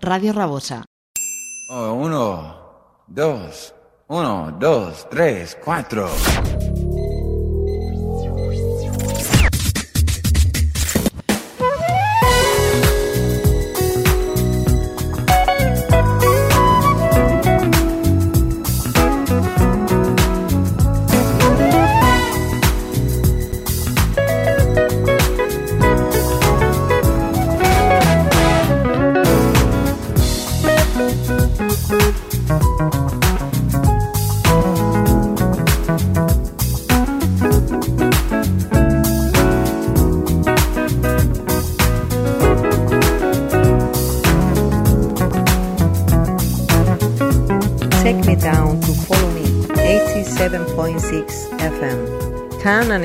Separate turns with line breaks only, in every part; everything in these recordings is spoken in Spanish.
Radio Rabosa.
Oh, uno, dos, uno, dos, tres, cuatro.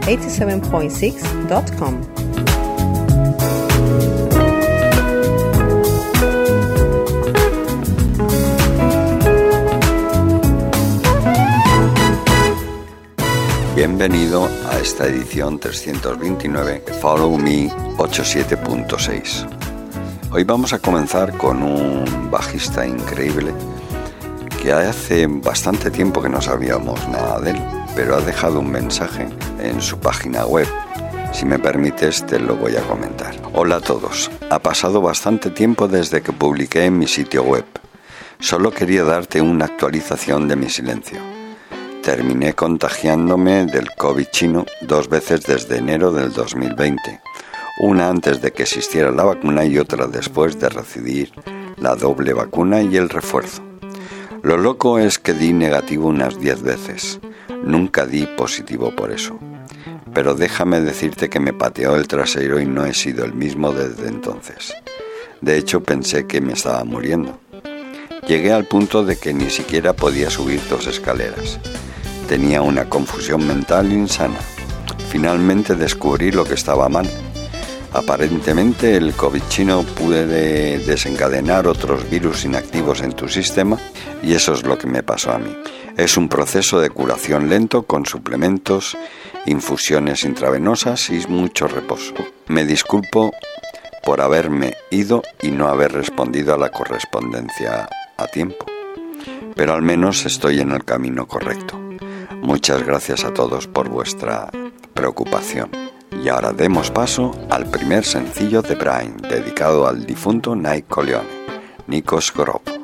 www.followme87.6.com.
Bienvenido a esta edición 329 de Follow Me 87.6. Hoy vamos a comenzar con un bajista increíble que hace bastante tiempo que no sabíamos nada de él, pero ha dejado un mensaje en su página web. Si me permites, te lo voy a comentar. Hola a todos. Ha pasado bastante tiempo desde que publiqué en mi sitio web. Solo quería darte una actualización de mi silencio. Terminé contagiándome del COVID chino dos veces desde enero del 2020, una antes de que existiera la vacuna y otra después de recibir la doble vacuna y el refuerzo. Lo loco es que di negativo unas 10 veces, nunca di positivo por eso. Pero déjame decirte que me pateó el trasero y no he sido el mismo desde entonces. De hecho pensé que me estaba muriendo. Llegué al punto de que ni siquiera podía subir dos escaleras. Tenía una confusión mental insana. Finalmente descubrí lo que estaba mal. Aparentemente el COVID chino puede desencadenar otros virus inactivos en tu sistema y eso es lo que me pasó a mí. Es un proceso de curación lento con suplementos, infusiones intravenosas y mucho reposo. Me disculpo por haberme ido y no haber respondido a la correspondencia a tiempo, pero al menos estoy en el camino correcto. Muchas gracias a todos por vuestra preocupación. Y ahora demos paso al primer sencillo de Brian, dedicado al difunto Nike Coleone, Nikos Grop.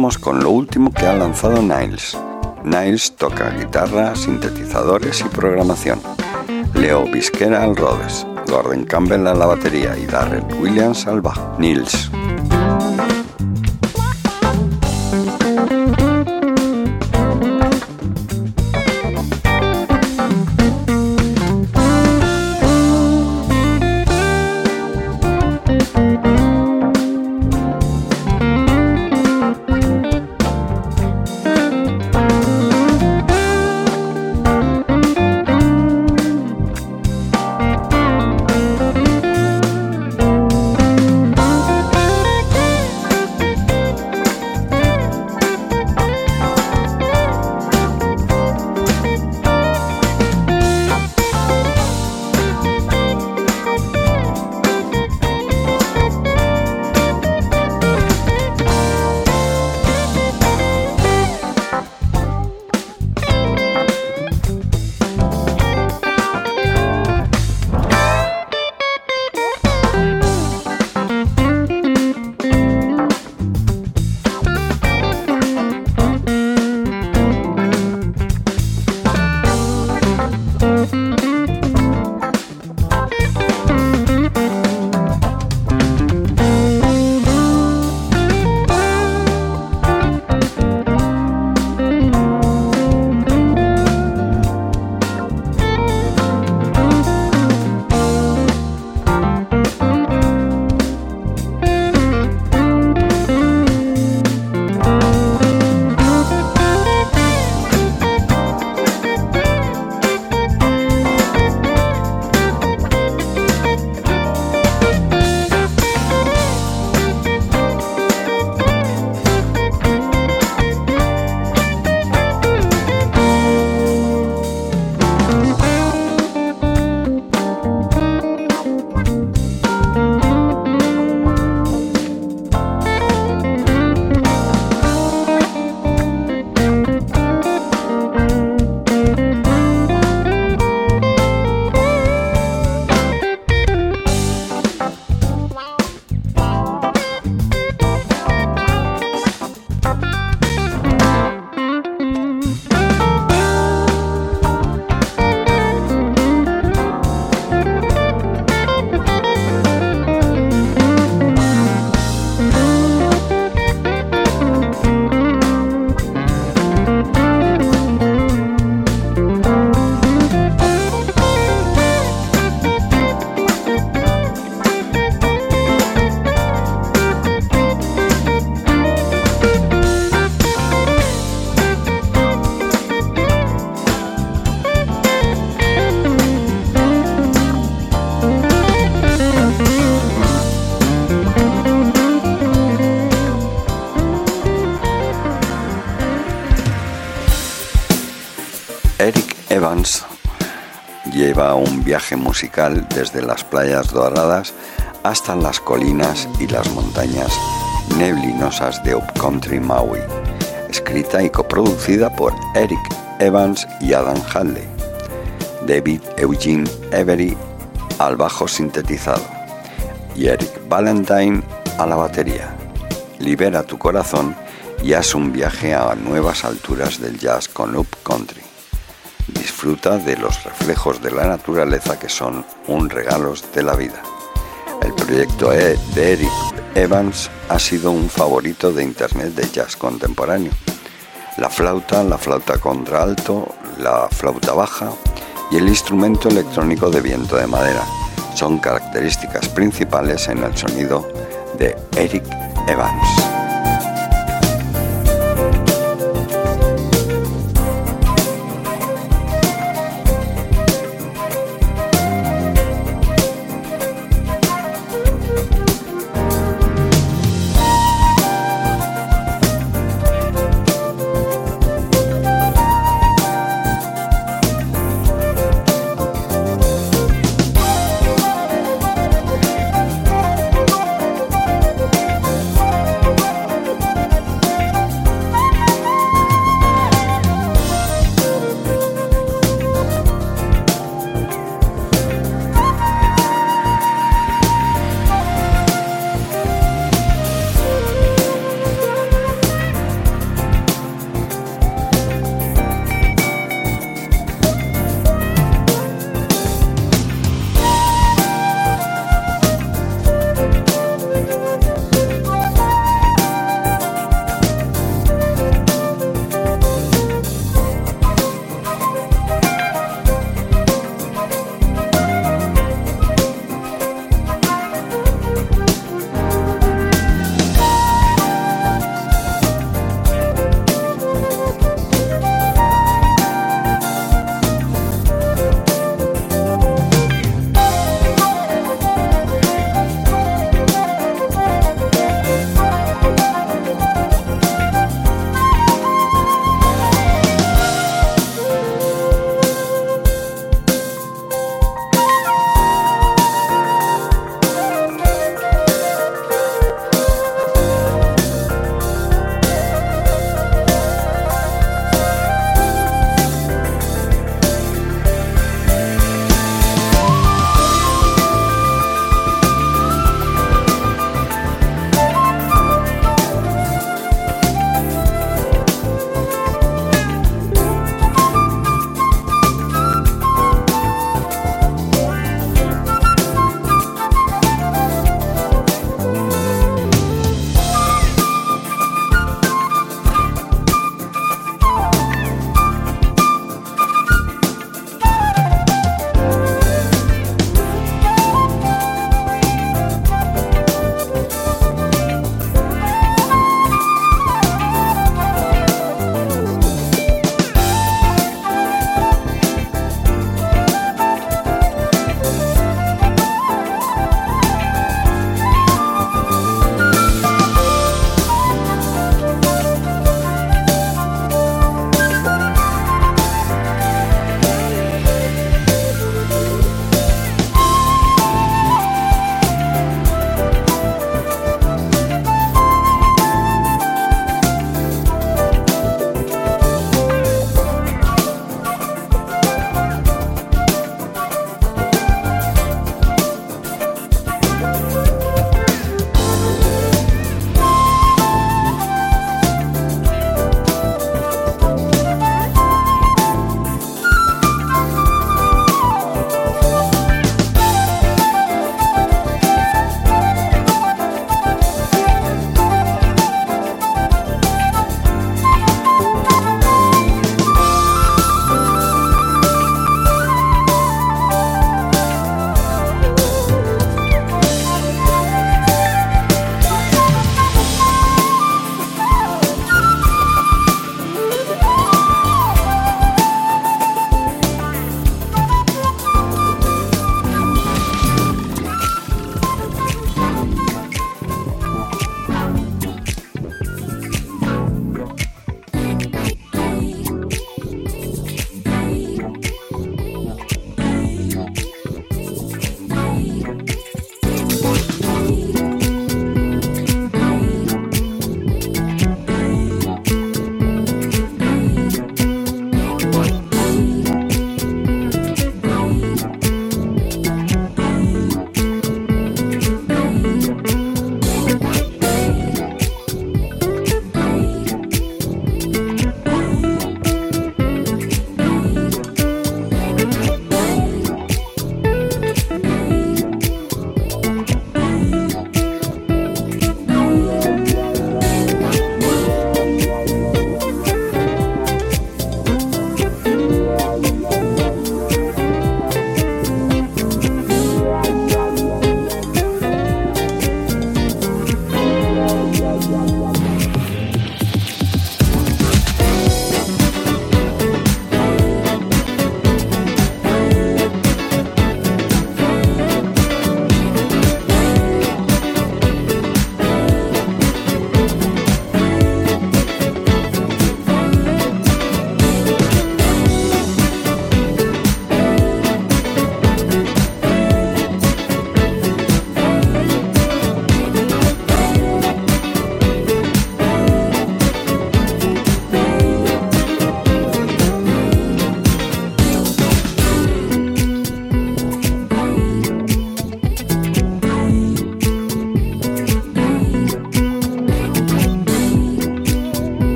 Con lo último que ha lanzado Niles. Niles toca guitarra, sintetizadores y programación. Leo Visquera al Rhodes, Gordon Campbell a la batería y Darrell Williams al bajo. Niles. Viaje musical desde las playas doradas hasta las colinas y las montañas neblinosas de Upcountry Maui, escrita y coproducida por Eric Evans y Adam Hadley, David Eugene Avery al bajo sintetizado y Eric Valentine a la batería. Libera tu corazón y haz un viaje a nuevas alturas del jazz con Up Country disfruta de los reflejos de la naturaleza que son un regalo de la vida. El proyecto e de Eric Evans ha sido un favorito de Internet de jazz contemporáneo. La flauta, la flauta contralto, la flauta baja y el instrumento electrónico de viento de madera son características principales en el sonido de Eric Evans.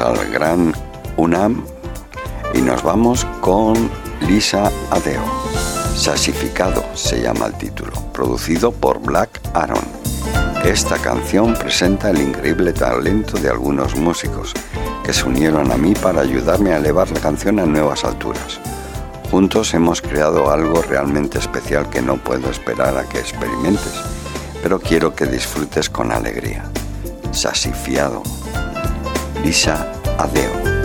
Al gran UNAM y nos vamos con Lisa Adeo. Sasificado se llama el título, producido por Black Aaron. Esta canción presenta el increíble talento de algunos músicos que se unieron a mí para ayudarme a elevar la canción a nuevas alturas. Juntos hemos creado algo realmente especial que no puedo esperar a que experimentes, pero quiero que disfrutes con alegría. Sasifiado. Lisa, adeo.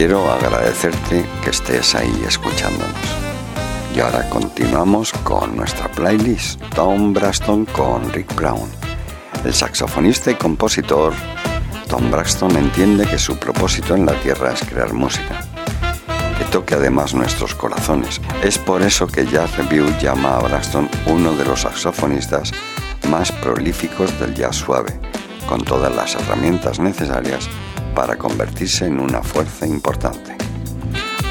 Quiero agradecerte que estés ahí escuchándonos. Y ahora continuamos con nuestra playlist Tom Braxton con Rick Brown. El saxofonista y compositor Tom Braxton entiende que su propósito en la tierra es crear música, que toque además nuestros corazones. Es por eso que Jazz Review llama a Braxton uno de los saxofonistas más prolíficos del jazz suave, con todas las herramientas necesarias para convertirse en una fuerza importante.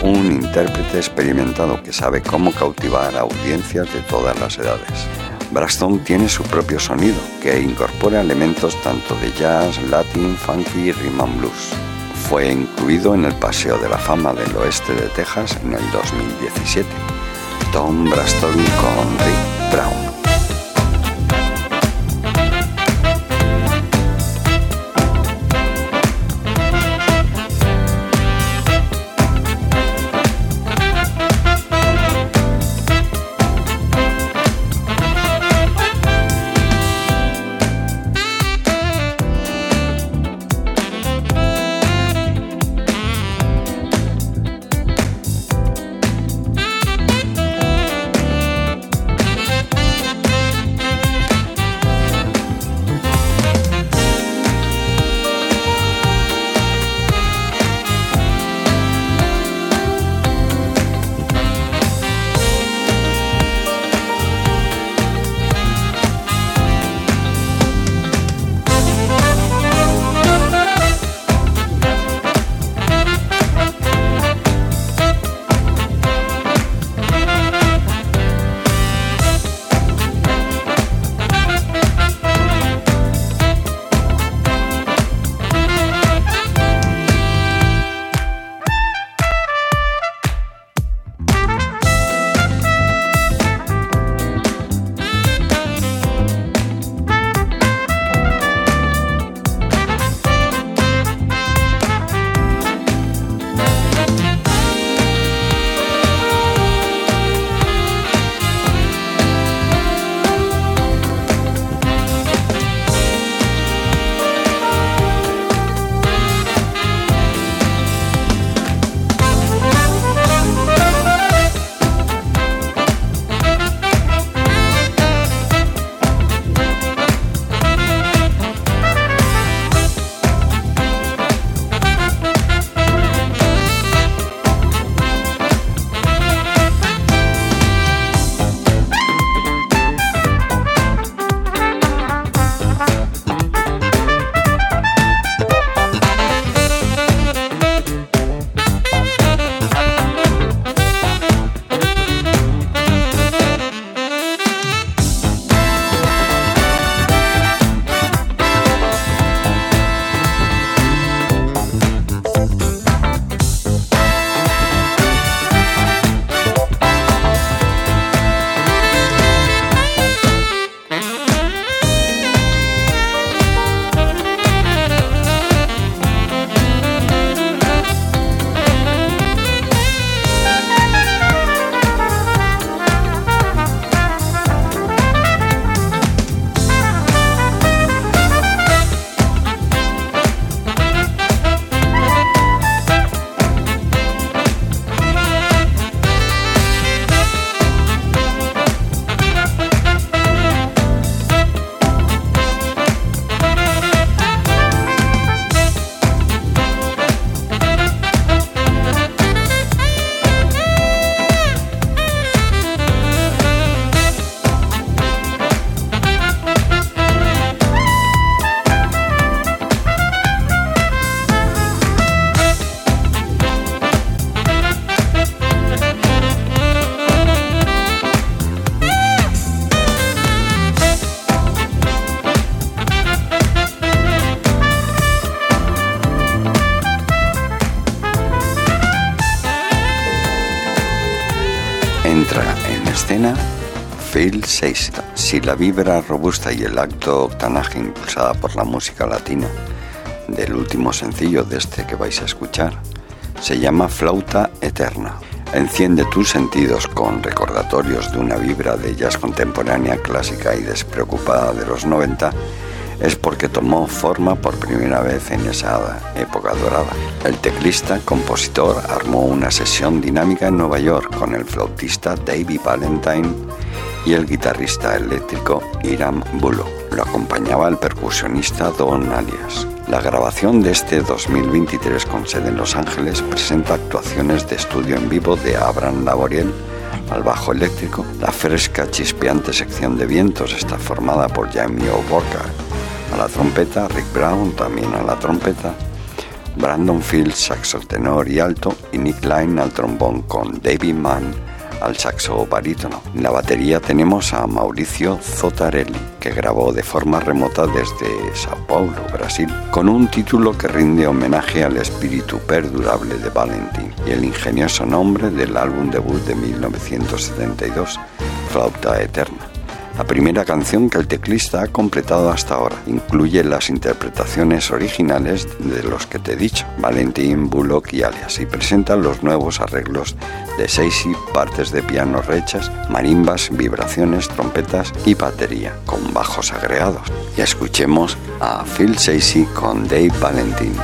Un intérprete experimentado que sabe cómo cautivar a audiencias de todas las edades. Braxton tiene su propio sonido, que incorpora elementos tanto de jazz, latin, funky y rhythm and blues. Fue incluido en el Paseo de la Fama del Oeste de Texas en el 2017. Tom Braxton con Rick Brown. Si la vibra robusta y el acto octanaje impulsada por la música latina del último sencillo de este que vais a escuchar se llama Flauta Eterna. Enciende tus sentidos con recordatorios de una vibra de jazz contemporánea clásica y despreocupada de los 90 es porque tomó forma por primera vez en esa época dorada. El teclista, compositor, armó una sesión dinámica en Nueva York con el flautista David Valentine y el guitarrista eléctrico Iram Bulo. Lo acompañaba el percusionista Don Alias. La grabación de este 2023 con sede en Los Ángeles presenta actuaciones de estudio en vivo de Abraham Laboriel al bajo eléctrico. La fresca chispeante sección de vientos está formada por Jamie O'Borka a la trompeta, Rick Brown también a la trompeta, Brandon Fields saxo tenor y alto y Nick Line al trombón con David Mann al saxo barítono. En la batería tenemos a Mauricio Zotarelli, que grabó de forma remota desde Sao Paulo, Brasil, con un título que rinde homenaje al espíritu perdurable de Valentín y el ingenioso nombre del álbum debut de 1972, Flauta Eterna. La primera canción que el teclista ha completado hasta ahora incluye las interpretaciones originales de los que te he dicho, Valentín, Bullock y alias, y presenta los nuevos arreglos de Seisi, partes de piano rechas, marimbas, vibraciones, trompetas y batería, con bajos agregados. Y escuchemos a Phil Seisi con Dave Valentín.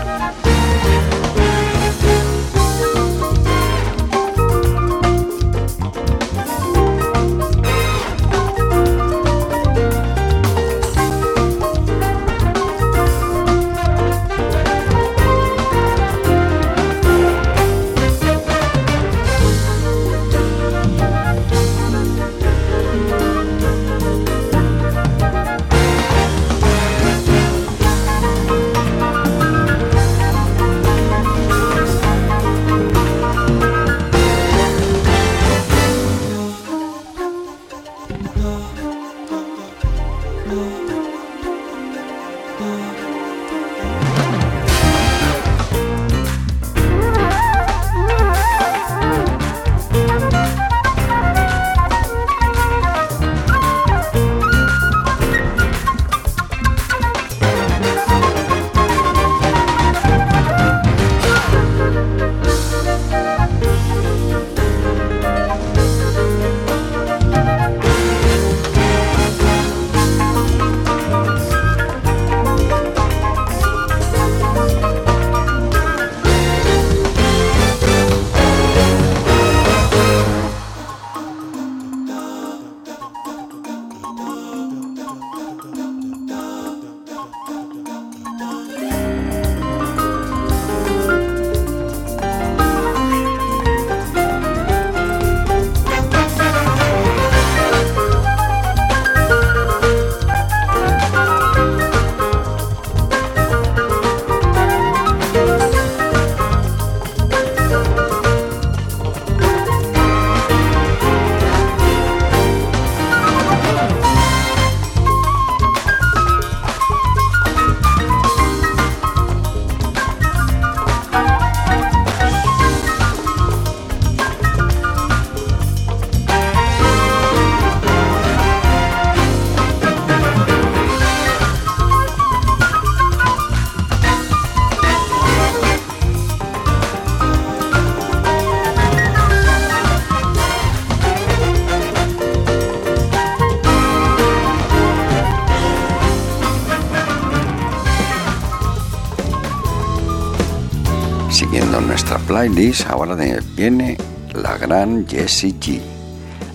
Playlist ahora viene la gran Jessie G,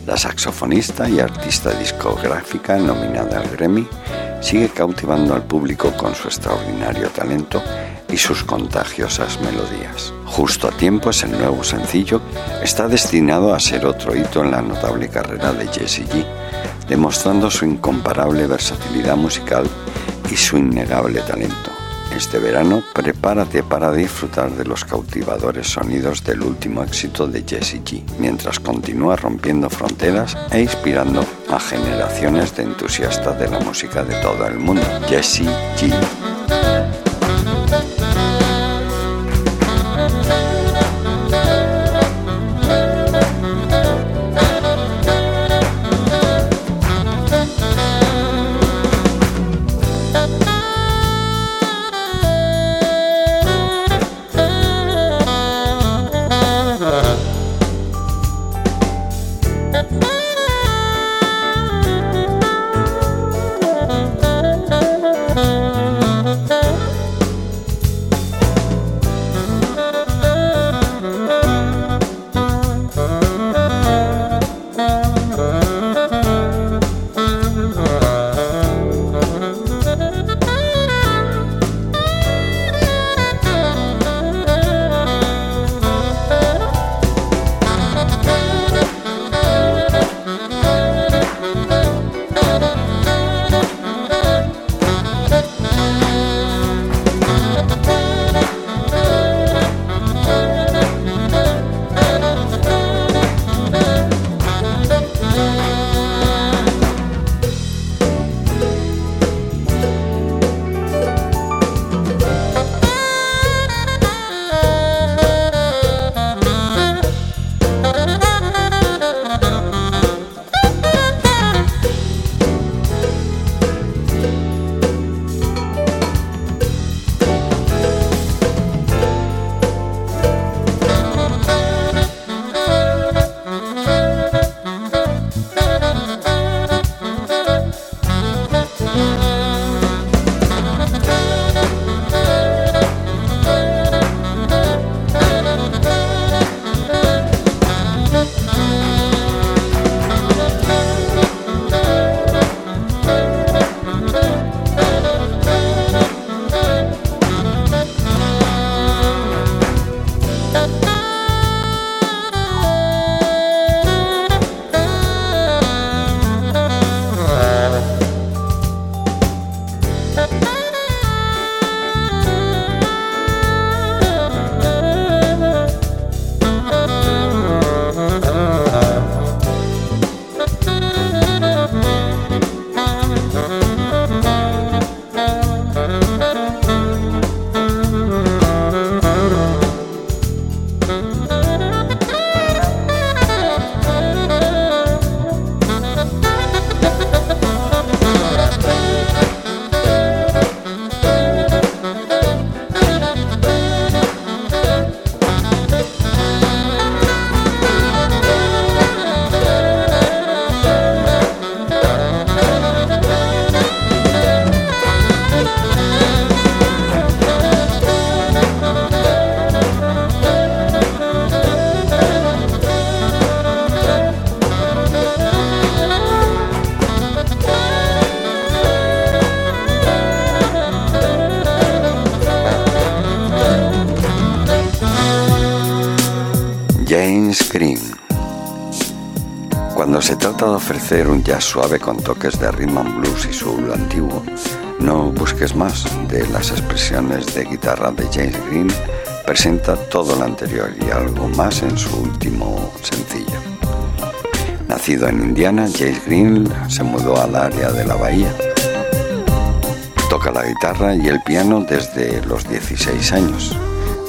la saxofonista y artista discográfica nominada al Grammy, sigue cautivando al público con su extraordinario talento y sus contagiosas melodías. Justo a tiempo es el nuevo sencillo, está destinado a ser otro hito en la notable carrera de Jessie G, demostrando su incomparable versatilidad musical y su innegable talento. Este verano prepárate para disfrutar de los cautivadores sonidos del último éxito de Jessie G, mientras continúa rompiendo fronteras e inspirando a generaciones de entusiastas de la música de todo el mundo. Jessie G. ofrecer un jazz suave con toques de rhythm and blues y soul antiguo, no busques más. De las expresiones de guitarra de James Green presenta todo lo anterior y algo más en su último sencillo. Nacido en Indiana, James Green se mudó al área de la bahía. Toca la guitarra y el piano desde los 16 años.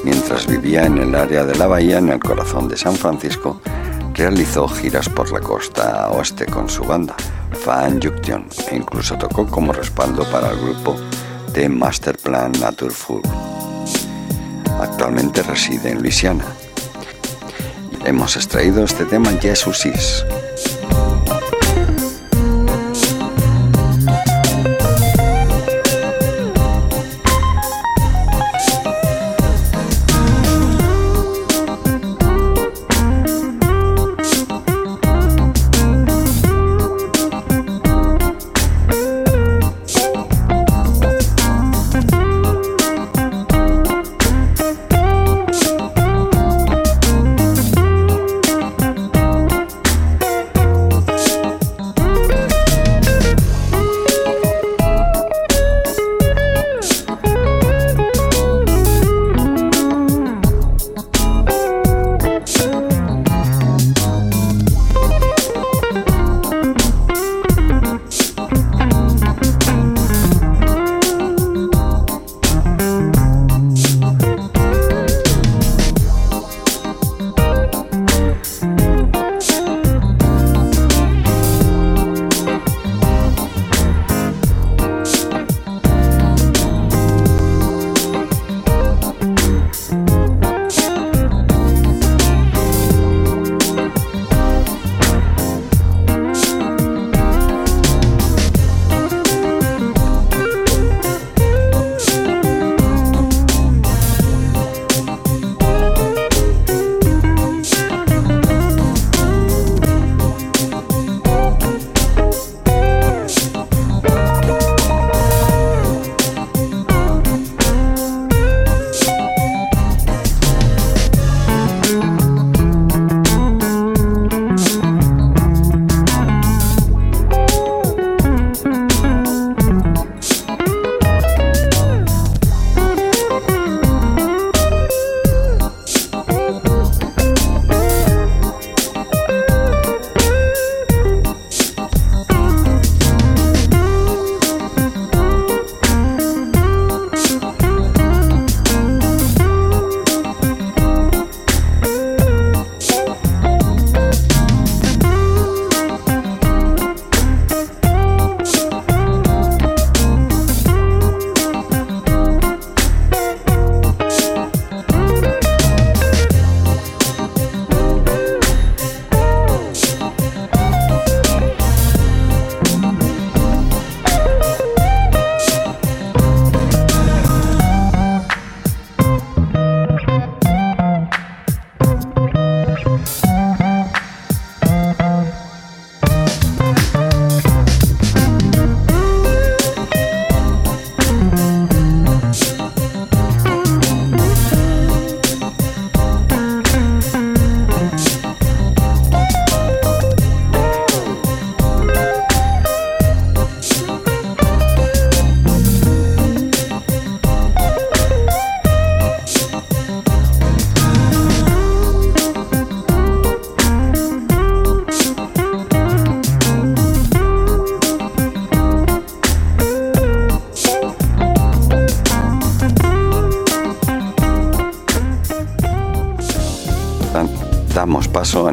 Mientras vivía en el área de la bahía, en el corazón de San Francisco, realizó giras por la costa oeste con su banda, Fan Junction, e incluso tocó como respaldo para el grupo de Masterplan Naturful. Actualmente reside en Luisiana. Hemos extraído este tema Jesus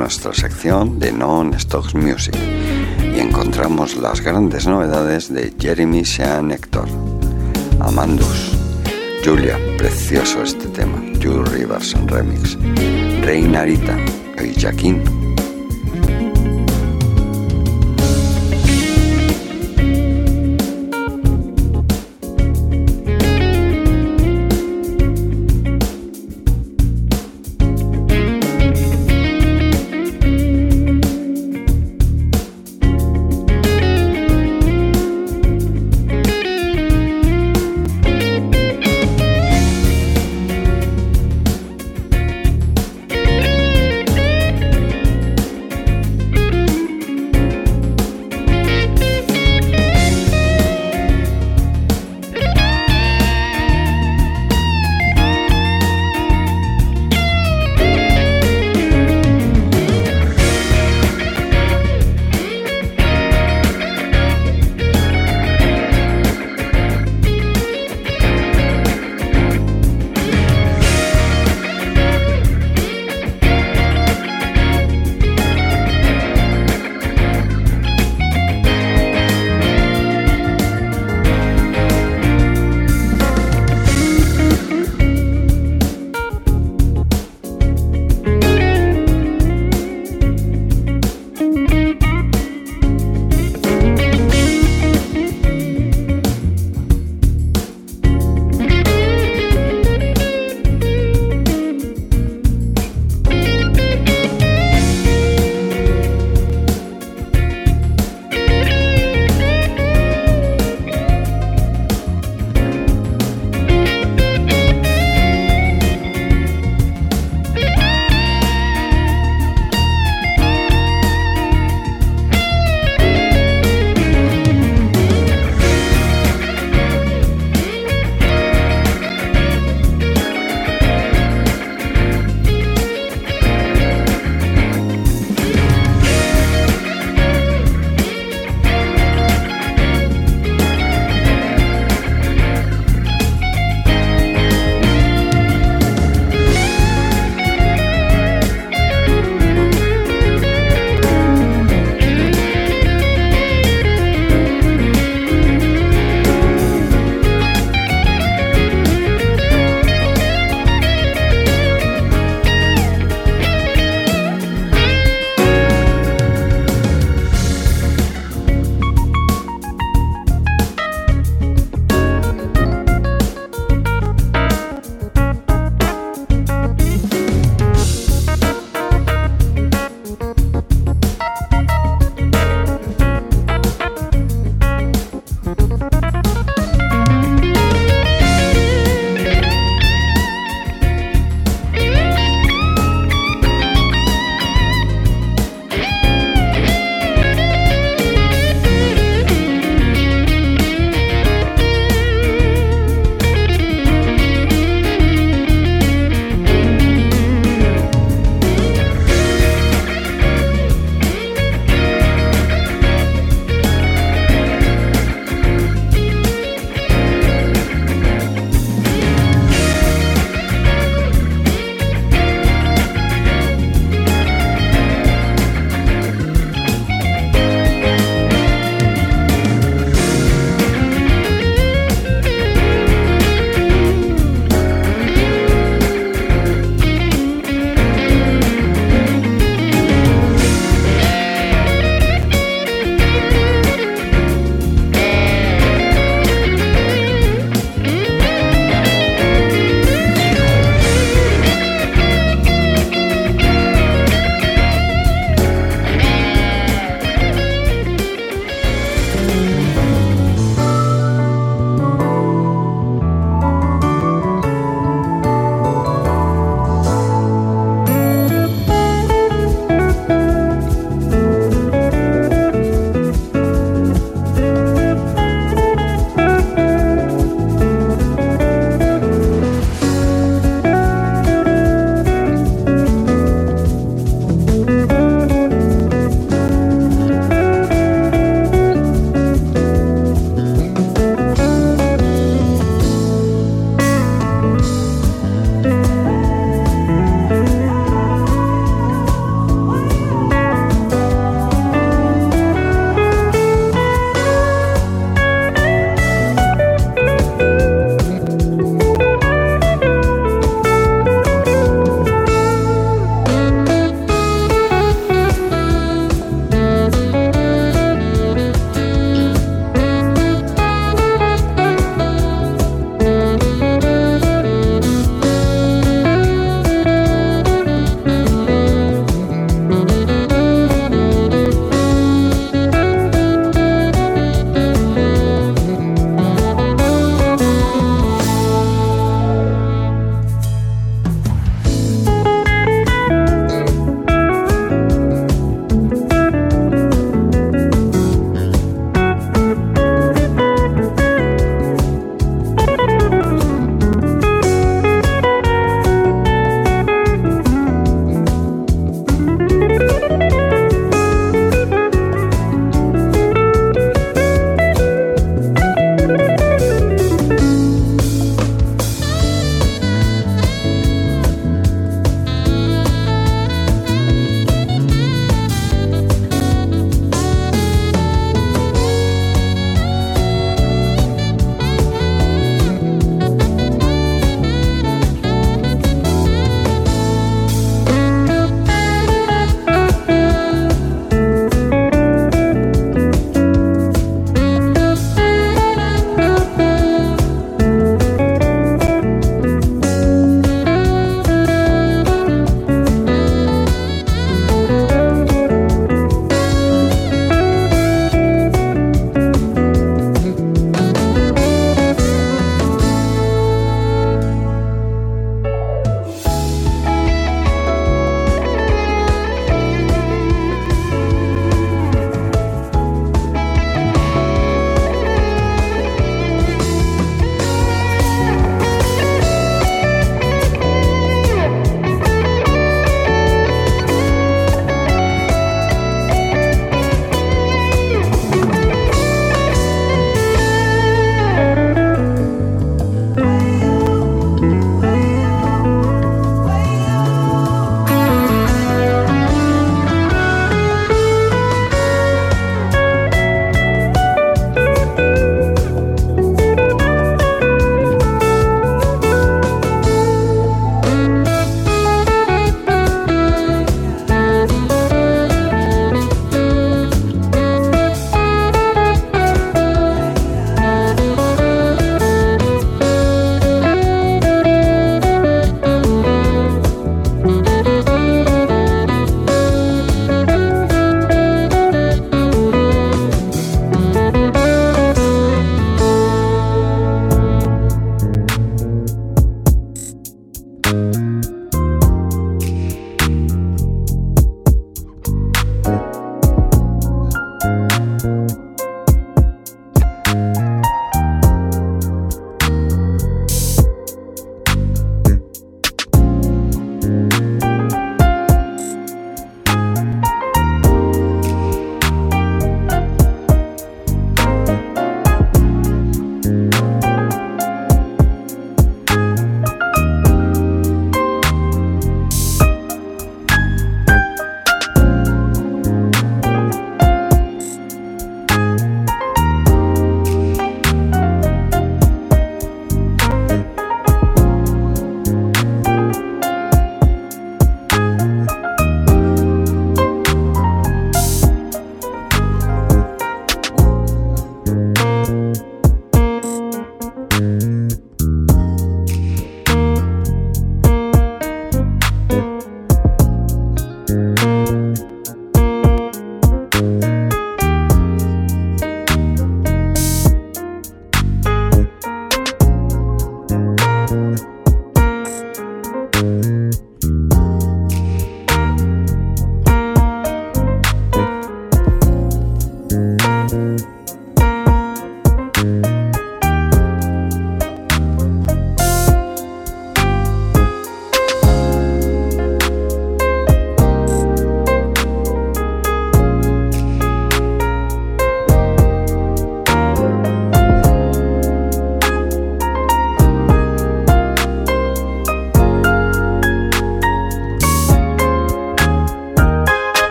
nuestra sección de Non-Stocks Music y encontramos las grandes novedades de Jeremy Sean Hector, Amandus, Julia, precioso este tema, Jules Rivers Remix, Reinarita y Jaquín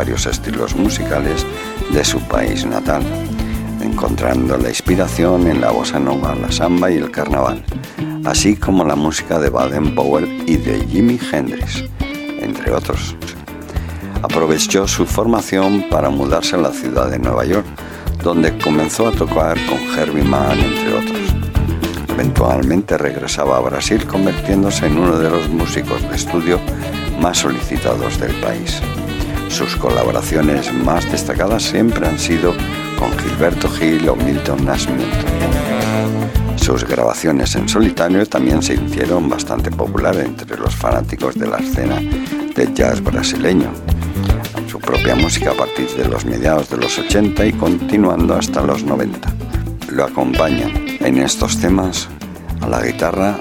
varios estilos musicales de su país natal, encontrando la inspiración en la bossa nova, la samba y el carnaval, así como la música de Baden Powell y de Jimi Hendrix, entre otros. Aprovechó su formación para mudarse a la ciudad de Nueva York, donde comenzó a tocar con Herbie Mann, entre otros. Eventualmente regresaba a Brasil convirtiéndose en uno de los músicos de estudio más solicitados del país. Sus colaboraciones más destacadas siempre han sido con Gilberto Gil o Milton Nasmith. Sus grabaciones en solitario también se hicieron bastante populares entre los fanáticos de la escena del jazz brasileño. Su propia música a partir de los mediados de los 80 y continuando hasta los 90. Lo acompañan en estos temas, a la guitarra,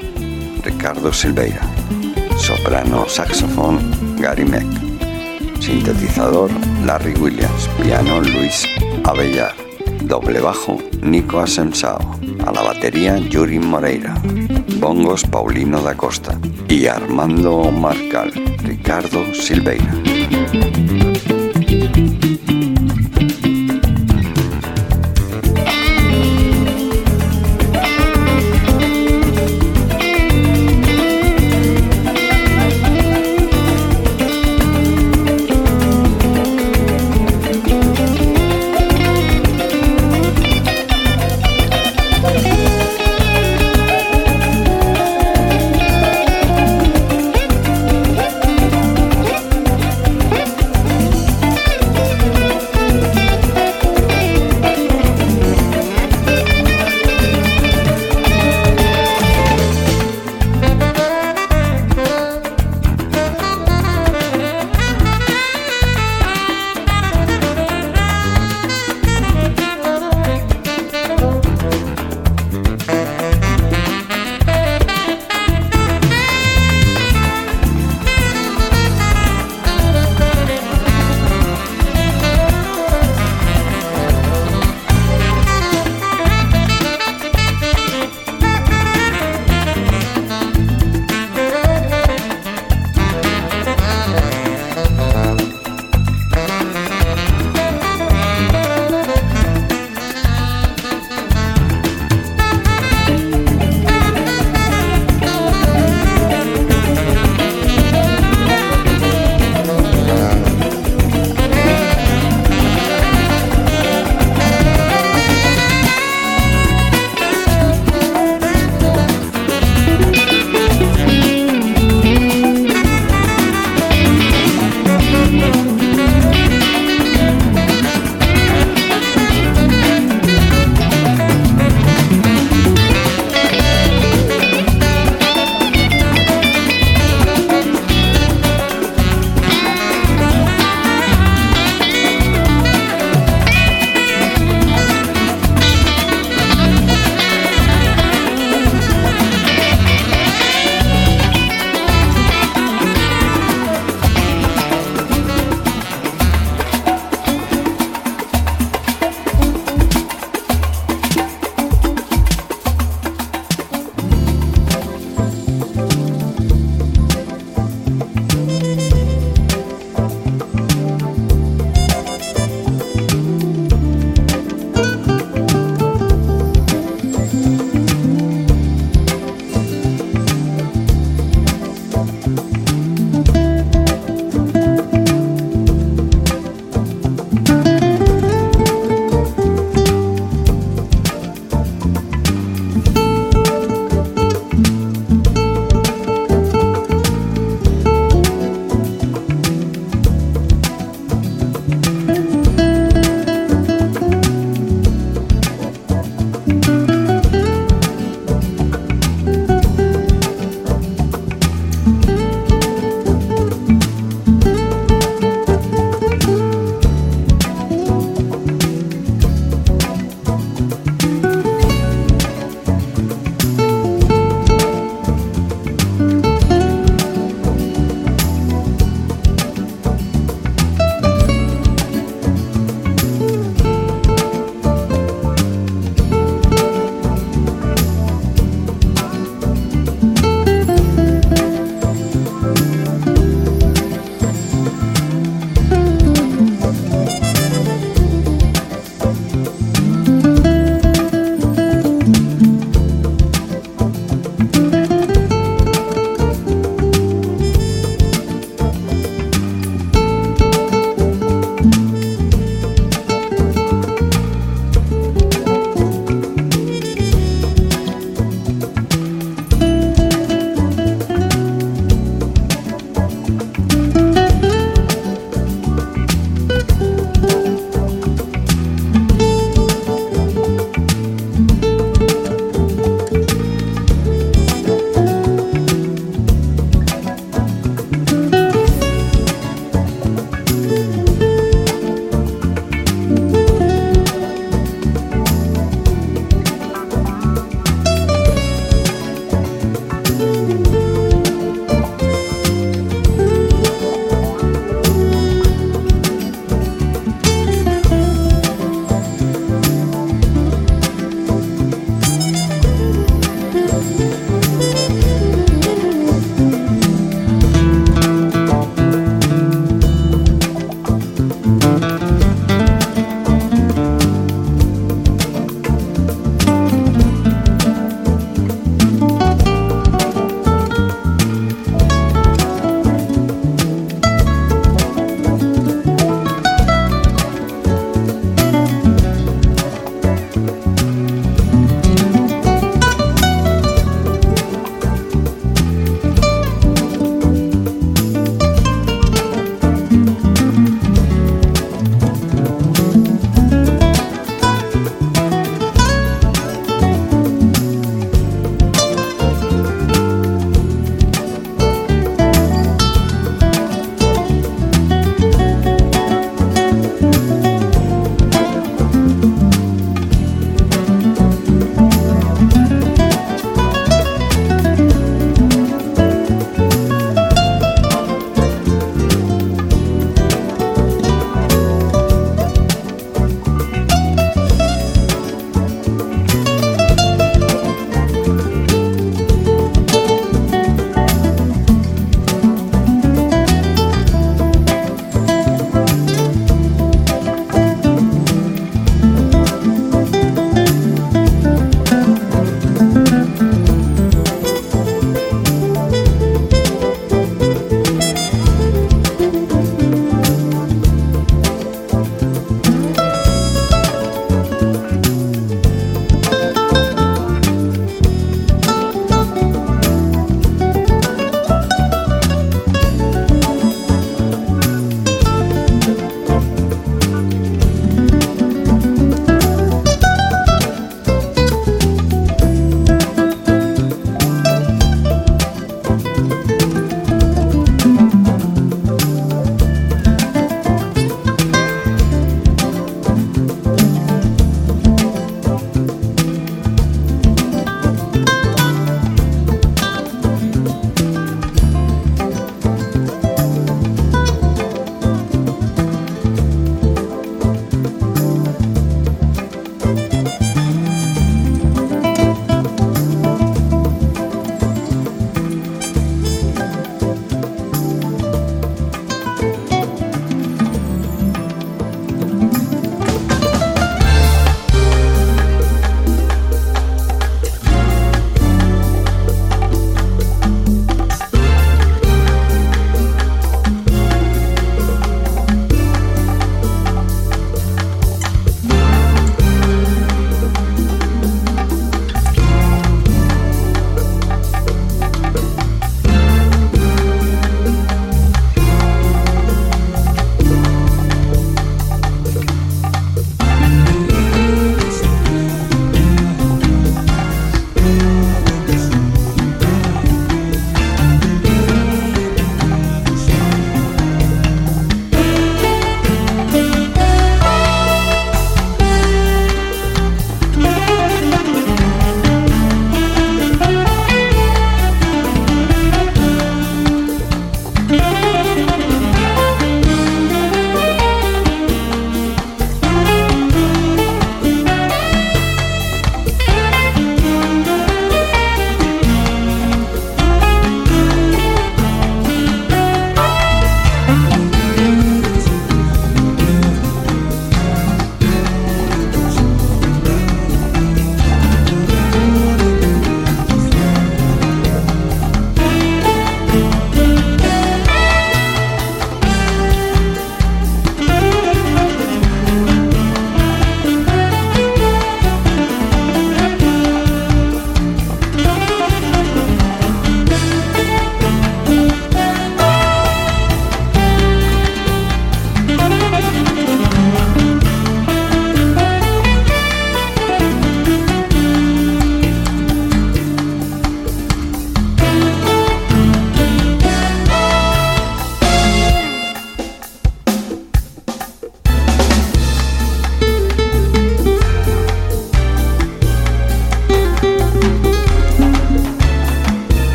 Ricardo Silveira, soprano saxofón, Gary Meck, sintetizador, Larry Williams, piano, Luis Abellar, doble bajo, Nico Asensao, a la batería, Yuri Moreira, bongos, Paulino da Costa y Armando Marcal, Ricardo Silveira.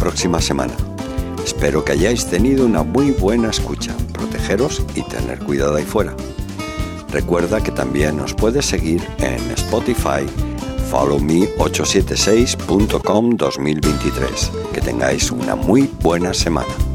Próxima semana. Espero que hayáis tenido una muy buena escucha, protegeros y tener cuidado ahí fuera. Recuerda que también nos puedes seguir en Spotify, followme876.com 2023. Que tengáis una muy buena semana.